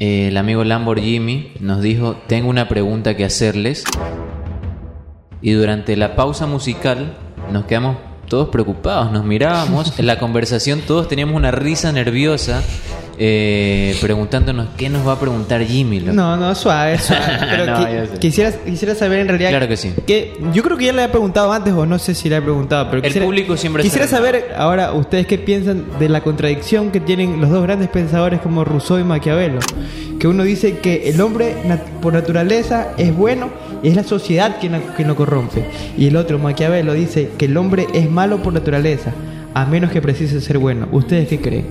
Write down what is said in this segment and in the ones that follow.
El amigo Lamborghini nos dijo, tengo una pregunta que hacerles. Y durante la pausa musical nos quedamos todos preocupados, nos mirábamos, en la conversación todos teníamos una risa nerviosa eh, preguntándonos qué nos va a preguntar Jimmy. loco. No, no, suave, suave. Pero No, qui- quisiera, quisiera saber en realidad. Claro que sí. que- yo creo que ya le he preguntado antes, o no sé si le he preguntado, pero El quisiera, público siempre Quisiera sabe. saber ahora ustedes qué piensan de la contradicción que tienen los dos grandes pensadores como Rousseau y Maquiavelo. Que uno dice que el hombre nat- por naturaleza es bueno y es la sociedad quien, quien lo corrompe. Y el otro, Maquiavelo, dice que el hombre es malo por naturaleza, a menos que precise ser bueno. ¿Ustedes qué creen?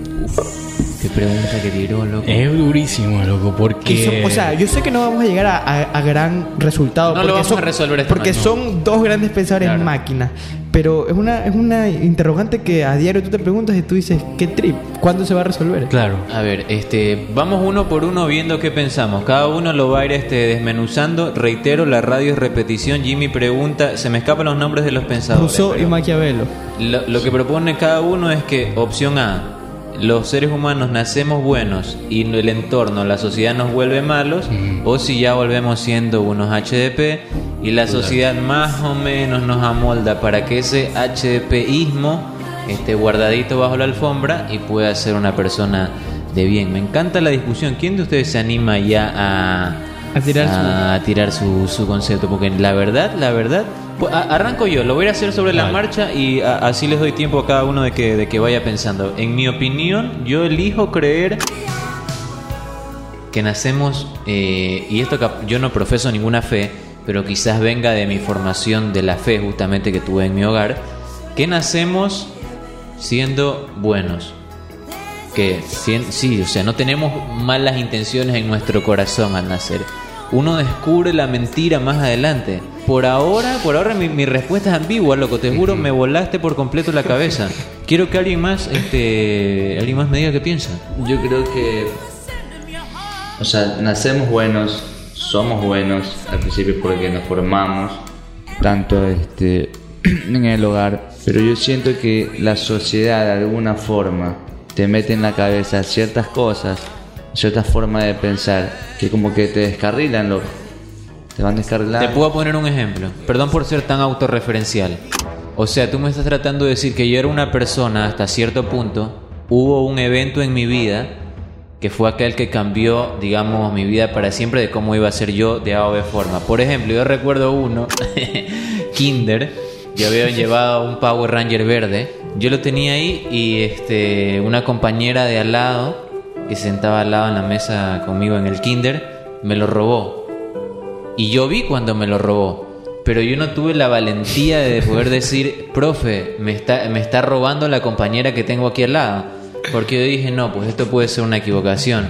Qué pregunta que tiró, loco. Es durísimo, loco, Que porque... son- o sea, yo sé que no vamos a llegar a, a- a gran resultado. No lo porque vamos son, a resolver esta Porque son dos grandes pensadores Claro. máquinas. Pero es una, es una interrogante que a diario tú te preguntas y tú dices, ¿qué trip? ¿Cuándo se va a resolver? Claro. A ver, este, vamos uno por uno viendo qué pensamos. Cada uno lo va a ir este, desmenuzando. Reitero, la radio es repetición. Jimmy pregunta, se me escapan los nombres de los pensadores. Rousseau y Maquiavelo. lo, lo que propone cada uno es que, opción A, los seres humanos nacemos buenos y el entorno, la sociedad nos vuelve malos, o si ya volvemos siendo unos HDP y la sociedad más o menos nos amolda para que ese HDPismo esté guardadito bajo la alfombra y pueda ser una persona de bien. Me encanta la discusión. ¿Quién de ustedes se anima ya a, A tirar su- a tirar su, su concepto? Porque la verdad, la verdad... Pues, a- arranco yo, lo voy a hacer sobre la marcha y a- así les doy tiempo a cada uno de que, de que vaya pensando. En mi opinión, yo elijo creer que nacemos, eh, y esto yo no profeso ninguna fe, pero quizás venga de mi formación de la fe justamente que tuve en mi hogar, que nacemos siendo buenos. Que sí, o sea, no tenemos malas intenciones en nuestro corazón al nacer. Uno descubre la mentira más adelante. Por ahora, por ahora mi, mi respuesta es ambigua, loco. Te juro, me volaste por completo la cabeza. Quiero que alguien más, este, alguien más me diga qué piensa. Yo creo que. O sea, nacemos buenos, somos buenos al principio porque nos formamos, tanto este, en el hogar, pero yo siento que la sociedad de alguna forma te mete en la cabeza ciertas cosas, ciertas formas de pensar que como que te descarrilan, loco. Te van Te descarrilando. puedo poner un ejemplo. Perdón por ser tan autorreferencial. O sea, tú me estás tratando de decir que yo era una persona hasta cierto punto. Hubo un evento en mi vida que fue aquel que cambió, digamos, mi vida para siempre de cómo iba a ser yo de A o B forma. Por ejemplo, yo recuerdo uno, Kinder, yo había llevado un Power Ranger verde. Yo lo tenía ahí y este, una compañera de al lado, que se sentaba al lado en la mesa conmigo en el Kinder, me lo robó. Y yo vi cuando me lo robó. Pero yo no tuve la valentía de poder decir, profe, me está, me está robando la compañera que tengo aquí al lado. Porque yo dije, no, pues esto puede ser una equivocación.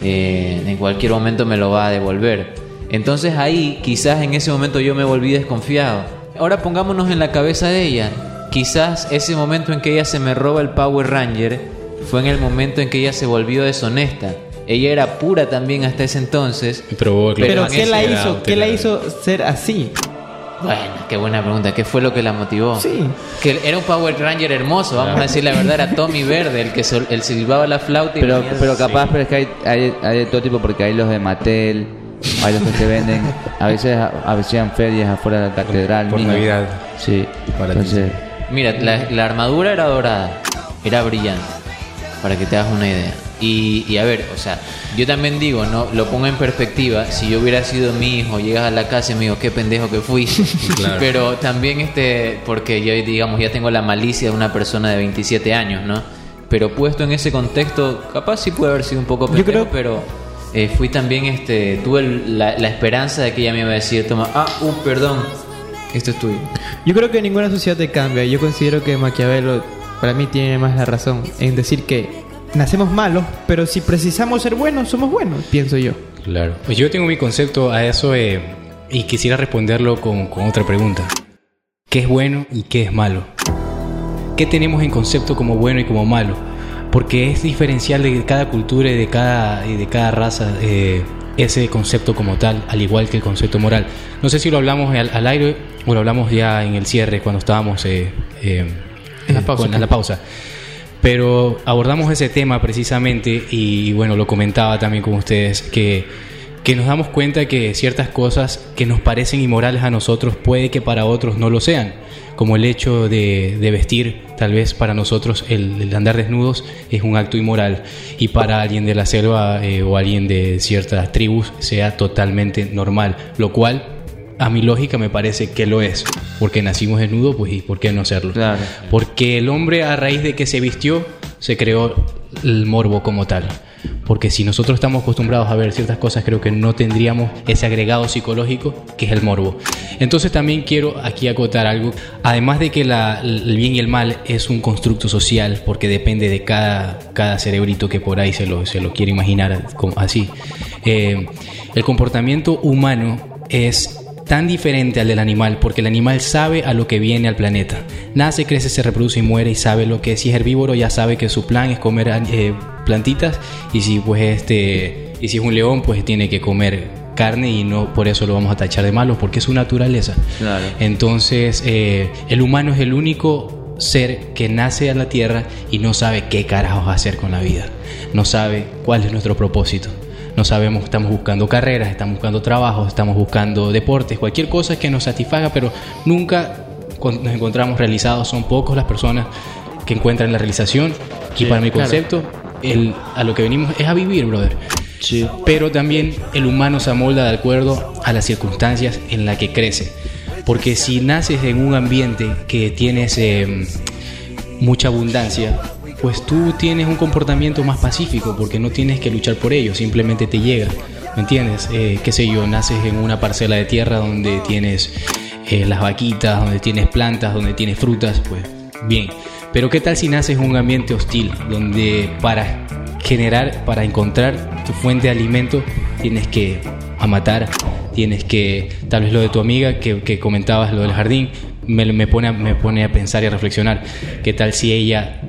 Eh, en cualquier momento me lo va a devolver. Entonces ahí, quizás en ese momento yo me volví desconfiado. Ahora pongámonos en la cabeza de ella. Quizás ese momento en que ella se me roba el Power Ranger fue en el momento en que ella se volvió deshonesta. Ella era pura también hasta ese entonces. Probó, claro, Pero ¿qué la hizo? ¿Qué la hizo ser así? Bueno, qué buena pregunta. ¿Qué fue lo que la motivó? Sí. Que era un Power Ranger hermoso, vamos a decir la verdad, era Tommy Verde, el que sol- el silbaba la flauta y Pero, venía- pero capaz, pero es que hay, hay, hay de todo tipo porque hay los de Mattel, hay los que te venden, a veces a veces en ferias afuera de la catedral. Por. Navidad. Sí, Para entonces, Mira, la, la armadura era dorada, era brillante, para que te hagas una idea. Y, y a ver, o sea, yo también digo, no, lo pongo en perspectiva. Si yo hubiera sido mi hijo, llegas a la casa y me digo, qué pendejo que fui. Claro. Pero también, este, porque yo, digamos, ya tengo la malicia de una persona de 27 años, ¿no? Pero puesto en ese contexto, capaz sí puede haber sido un poco pendejo, creo- pero eh, fui también, este, tuve el- la, la esperanza de que ella me iba a decir, toma, ah, uh, perdón, esto es tuyo. Yo creo que ninguna sociedad te cambia. Yo considero que Maquiavelo, para mí, tiene más la razón en decir que nacemos malos, pero si precisamos ser buenos, somos buenos, pienso yo. Claro. Pues yo tengo mi concepto a eso eh, y quisiera responderlo con, con otra pregunta. ¿Qué es bueno y qué es malo? ¿Qué tenemos en concepto como bueno y como malo? Porque es diferencial de cada cultura y de cada, y de cada raza eh, ese concepto como tal, al igual que el concepto moral. No sé si lo hablamos al, al aire o lo hablamos ya en el cierre cuando estábamos eh, eh, En la eh, pausa. con- en la pausa. Pero abordamos ese tema precisamente y bueno, lo comentaba también con ustedes, que, que nos damos cuenta que ciertas cosas que nos parecen inmorales a nosotros puede que para otros no lo sean, como el hecho de, de vestir, tal vez para nosotros el, el andar desnudos es un acto inmoral y para alguien de la selva eh, o alguien de ciertas tribus sea totalmente normal, lo cual a mi lógica me parece que lo es, porque nacimos desnudos, pues y por qué no serlo. Claro. Porque el hombre a raíz de que se vistió, se creó el morbo como tal. Porque si nosotros estamos acostumbrados a ver ciertas cosas, creo que no tendríamos ese agregado psicológico que es el morbo. Entonces también quiero aquí acotar algo. Además de que la- el bien y el mal es un constructo social, porque depende de cada, cada cerebrito que por ahí se lo, se lo quiere imaginar como así. Eh, el comportamiento humano es tan diferente al del animal porque el animal sabe a lo que viene al planeta. Nace, crece, se reproduce y muere y sabe lo que es. Si es herbívoro ya sabe que su plan es comer eh, plantitas y si pues este y si es un león pues tiene que comer carne y no por eso lo vamos a tachar de malo porque es su naturaleza. Claro. Entonces eh, el humano es el único ser que nace a la tierra y no sabe qué carajos hacer con la vida. No sabe cuál es nuestro propósito. No sabemos, estamos buscando carreras, estamos buscando trabajos, estamos buscando deportes, cualquier cosa que nos satisfaga, pero nunca nos encontramos realizados. Son pocos las personas que encuentran la realización. Y para mi concepto, el, a lo que venimos es a vivir, brother. Sí. Pero también el humano se amolda de acuerdo a las circunstancias en las que crece. Porque si naces en un ambiente que tienes eh, mucha abundancia, pues tú tienes un comportamiento más pacífico porque no tienes que luchar por ello, simplemente te llega. ¿Me entiendes? Eh, qué sé yo, naces en una parcela de tierra donde tienes eh, las vaquitas, donde tienes plantas, donde tienes frutas, pues bien. Pero ¿qué tal si naces en un ambiente hostil donde para generar, para encontrar tu fuente de alimento, tienes que a matar, tienes que, tal vez lo de tu amiga que, que comentabas, lo del jardín, me, me, pone a, me pone a pensar y a reflexionar. ¿Qué tal si ella,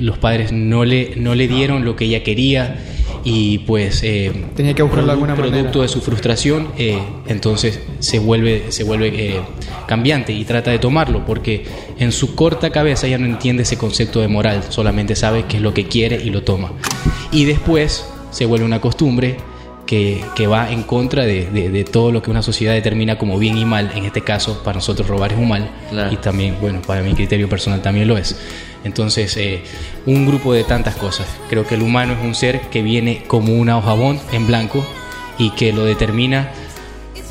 los padres no le, no le dieron lo que ella quería y pues... eh, Tenía que buscarlo de alguna producto manera. de su frustración, eh, entonces se vuelve, se vuelve eh, cambiante y trata de tomarlo, porque en su corta cabeza ya no entiende ese concepto de moral, solamente sabe qué es lo que quiere y lo toma. Y después se vuelve una costumbre que, que va en contra de, de- de todo lo que una sociedad determina como bien y mal. En este caso, para nosotros robar es un mal Claro. y también, bueno, para mi criterio personal también lo es. Entonces, eh, un grupo de tantas cosas. Creo que el humano es un ser que viene como una hojabón en blanco y que lo determina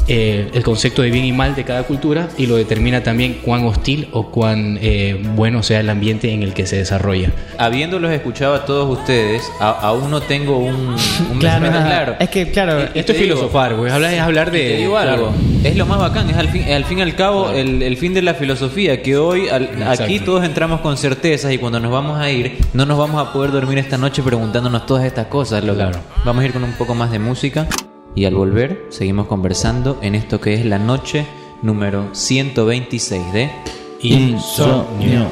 eh, el concepto de bien y mal de cada cultura y lo determina también cuán hostil o cuán eh, bueno sea el ambiente en el que se desarrolla. Habiéndolos escuchado a todos ustedes, a- aún no tengo un, un Claro, claro. Es que, claro, y Esto es digo, filosofar, güey. Hablar es hablar de. Te digo claro. algo, es lo más bacán, es al fin, al fin y al cabo el, el fin de la filosofía, que hoy al- aquí todos entramos con certezas y cuando nos vamos a ir no nos vamos a poder dormir esta noche preguntándonos todas estas cosas. loco. Claro. Vamos a ir con un poco más de música y al volver seguimos conversando en esto que es la noche número 126 de... Insomnio.